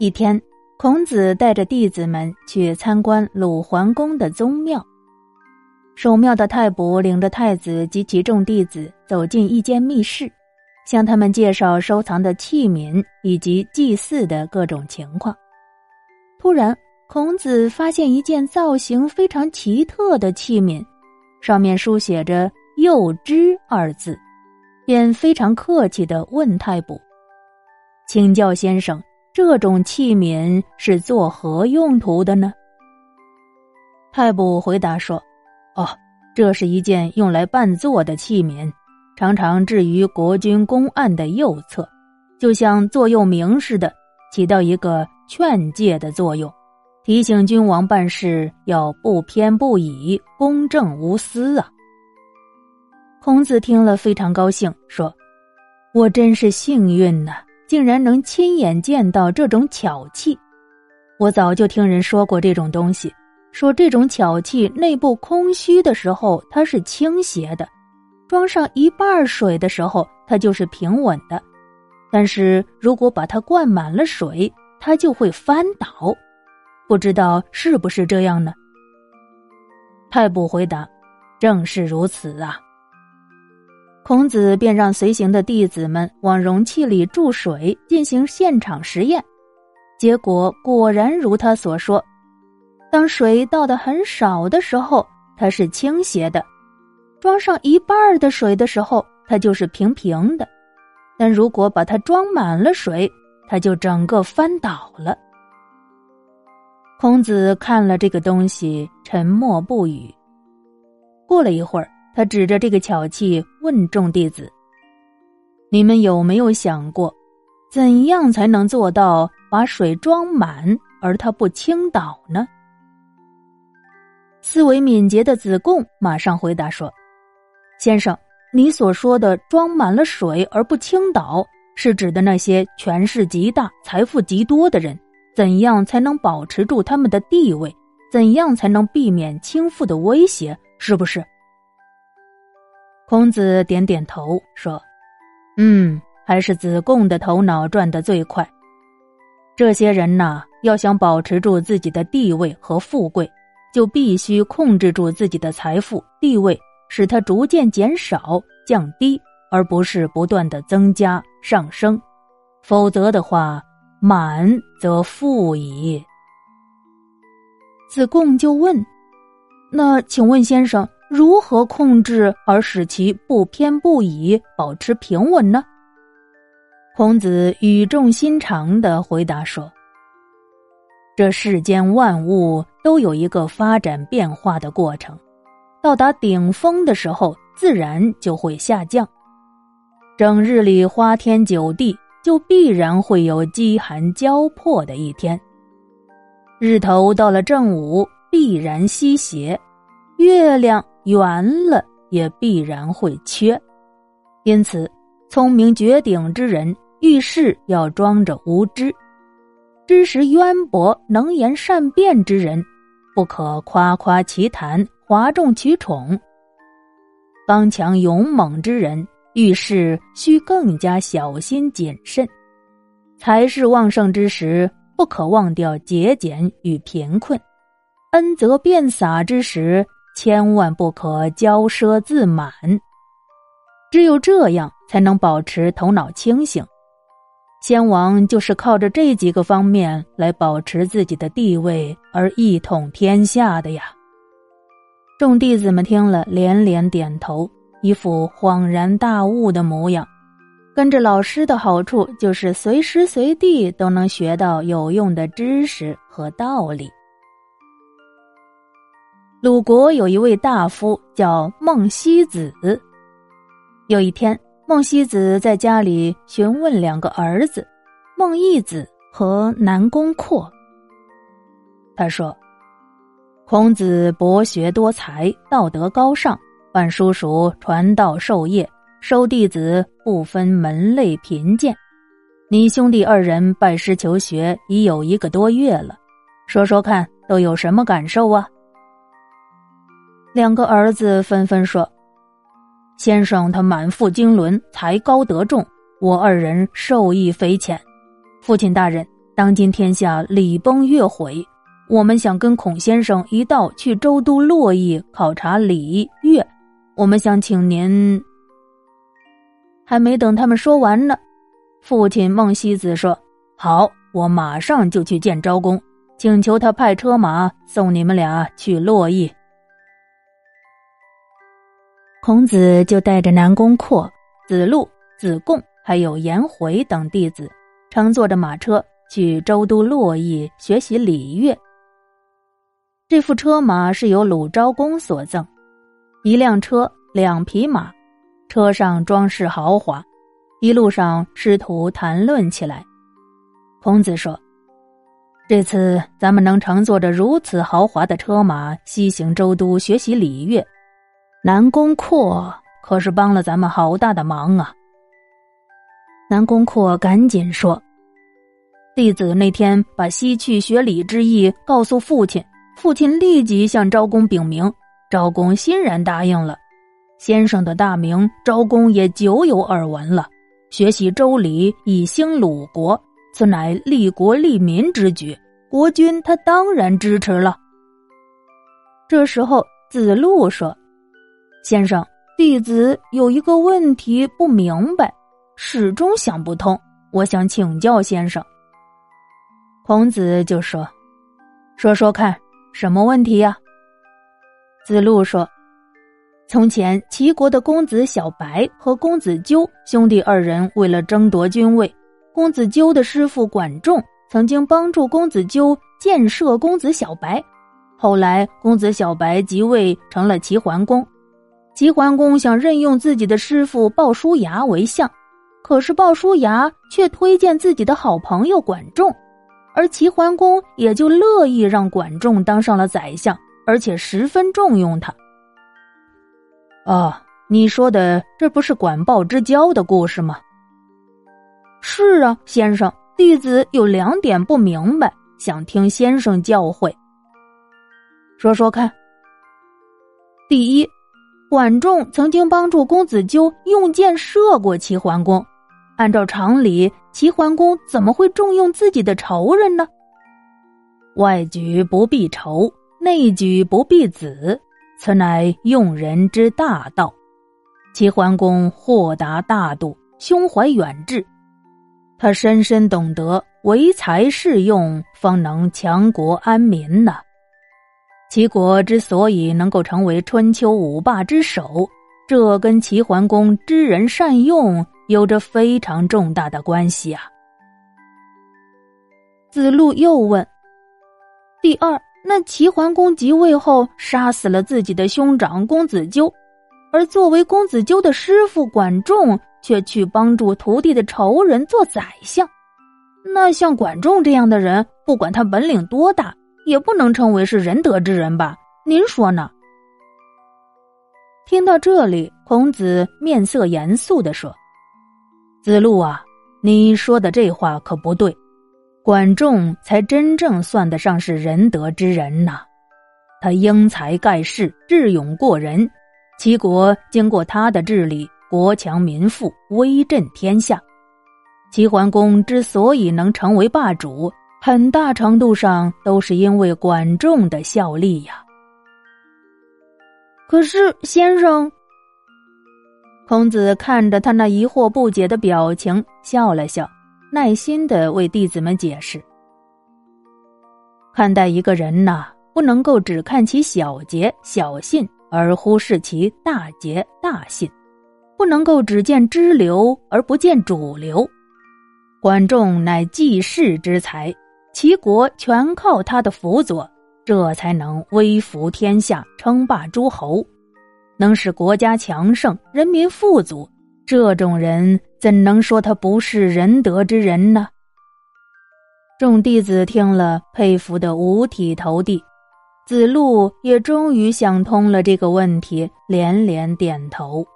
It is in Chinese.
一天，孔子带着弟子们去参观鲁桓公的宗庙。守庙的太卜领着太子及其众弟子走进一间密室，向他们介绍收藏的器皿以及祭祀的各种情况。突然，孔子发现一件造型非常奇特的器皿，上面书写着“幼之”二字，便非常客气的问太卜：“请教先生。”这种器皿是做何用途的呢？太卜回答说：“哦，这是一件用来伴坐的器皿，常常置于国君公案的右侧，就像座右铭似的，起到一个劝诫的作用，提醒君王办事要不偏不倚、公正无私啊。”孔子听了非常高兴，说：“我真是幸运呐！”竟然能亲眼见到这种巧器，我早就听人说过这种东西，说这种巧器内部空虚的时候它是倾斜的，装上一半水的时候它就是平稳的，但是如果把它灌满了水，它就会翻倒，不知道是不是这样呢？太卜回答：“正是如此啊。”孔子便让随行的弟子们往容器里注水，进行现场实验。结果果然如他所说，当水倒的很少的时候，它是倾斜的；装上一半的水的时候，它就是平平的。但如果把它装满了水，它就整个翻倒了。孔子看了这个东西，沉默不语。过了一会儿。他指着这个巧器问众弟子：“你们有没有想过，怎样才能做到把水装满而它不倾倒呢？”思维敏捷的子贡马上回答说：“先生，你所说的装满了水而不倾倒，是指的那些权势极大、财富极多的人，怎样才能保持住他们的地位？怎样才能避免倾覆的威胁？是不是？”孔子点点头说：“嗯，还是子贡的头脑转得最快。这些人呐，要想保持住自己的地位和富贵，就必须控制住自己的财富、地位，使它逐渐减少、降低，而不是不断的增加、上升。否则的话，满则富矣。”子贡就问：“那请问先生？”如何控制而使其不偏不倚，保持平稳呢？孔子语重心长的回答说：“这世间万物都有一个发展变化的过程，到达顶峰的时候，自然就会下降。整日里花天酒地，就必然会有饥寒交迫的一天。日头到了正午，必然西斜，月亮。”圆了也必然会缺，因此，聪明绝顶之人遇事要装着无知；知识渊博、能言善辩之人，不可夸夸其谈、哗众取宠；刚强勇猛之人遇事需更加小心谨慎；财势旺盛之时，不可忘掉节俭与贫困；恩泽遍洒之时。千万不可骄奢自满，只有这样才能保持头脑清醒。先王就是靠着这几个方面来保持自己的地位而一统天下的呀。众弟子们听了，连连点头，一副恍然大悟的模样。跟着老师的好处，就是随时随地都能学到有用的知识和道理。鲁国有一位大夫叫孟西子。有一天，孟西子在家里询问两个儿子孟义子和南宫阔。他说：“孔子博学多才，道德高尚，办叔叔传道授业，收弟子不分门类贫贱。你兄弟二人拜师求学已有一个多月了，说说看，都有什么感受啊？”两个儿子纷纷说：“先生他满腹经纶，才高德重，我二人受益匪浅。父亲大人，当今天下礼崩乐毁，我们想跟孔先生一道去周都洛邑考察礼乐。我们想请您。还没等他们说完呢，父亲孟西子说：“好，我马上就去见昭公，请求他派车马送你们俩去洛邑。”孔子就带着南宫阔、子路、子贡还有颜回等弟子，乘坐着马车去周都洛邑学习礼乐。这副车马是由鲁昭公所赠，一辆车，两匹马。车上装饰豪华，一路上师徒谈论起来。孔子说：“这次咱们能乘坐着如此豪华的车马西行周都学习礼乐，南宫阔可是帮了咱们好大的忙啊！”南宫阔赶紧说：“弟子那天把西去学礼之意告诉父亲，父亲立即向昭公禀明，昭公欣然答应了。”先生的大名，昭公也久有耳闻了。学习周礼，以兴鲁国，此乃利国利民之举。国君他当然支持了。这时候，子路说：“先生，弟子有一个问题不明白，始终想不通，我想请教先生。”孔子就说：“说说看，什么问题呀？”子路说。从前，齐国的公子小白和公子纠兄弟二人为了争夺君位，公子纠的师傅管仲曾经帮助公子纠建设公子小白。后来，公子小白即位成了齐桓公，齐桓公想任用自己的师傅鲍叔牙为相，可是鲍叔牙却推荐自己的好朋友管仲，而齐桓公也就乐意让管仲当上了宰相，而且十分重用他。哦，你说的这不是管鲍之交的故事吗？是啊，先生，弟子有两点不明白，想听先生教诲。说说看。第一，管仲曾经帮助公子纠用箭射过齐桓公，按照常理，齐桓公怎么会重用自己的仇人呢？外举不避仇，内举不避子。此乃用人之大道。齐桓公豁达大度，胸怀远志，他深深懂得唯才是用，方能强国安民呢。齐国之所以能够成为春秋五霸之首，这跟齐桓公知人善用有着非常重大的关系啊。子路又问：“第二。”那齐桓公即位后，杀死了自己的兄长公子纠，而作为公子纠的师傅管仲，却去帮助徒弟的仇人做宰相。那像管仲这样的人，不管他本领多大，也不能称为是仁德之人吧？您说呢？听到这里，孔子面色严肃的说：“子路啊，你说的这话可不对。”管仲才真正算得上是仁德之人呐，他英才盖世，智勇过人。齐国经过他的治理，国强民富，威震天下。齐桓公之所以能成为霸主，很大程度上都是因为管仲的效力呀。可是，先生，孔子看着他那疑惑不解的表情，笑了笑。耐心的为弟子们解释：看待一个人呐，不能够只看其小节小信，而忽视其大节大信；不能够只见支流而不见主流。管仲乃济世之才，齐国全靠他的辅佐，这才能威服天下，称霸诸侯，能使国家强盛，人民富足。这种人怎能说他不是仁德之人呢？众弟子听了，佩服的五体投地。子路也终于想通了这个问题，连连点头。